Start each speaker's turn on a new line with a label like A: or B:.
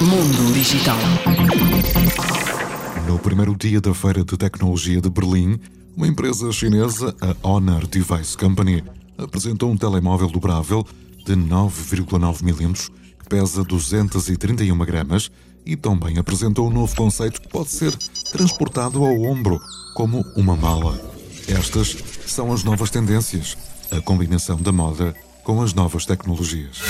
A: Mundo Digital.
B: No primeiro dia da Feira de Tecnologia de Berlim, uma empresa chinesa, a Honor Device Company, apresentou um telemóvel dobrável de 9,9 milímetros, que pesa 231 gramas e também apresentou um novo conceito que pode ser transportado ao ombro, como uma mala. Estas são as novas tendências, a combinação da moda com as novas tecnologias.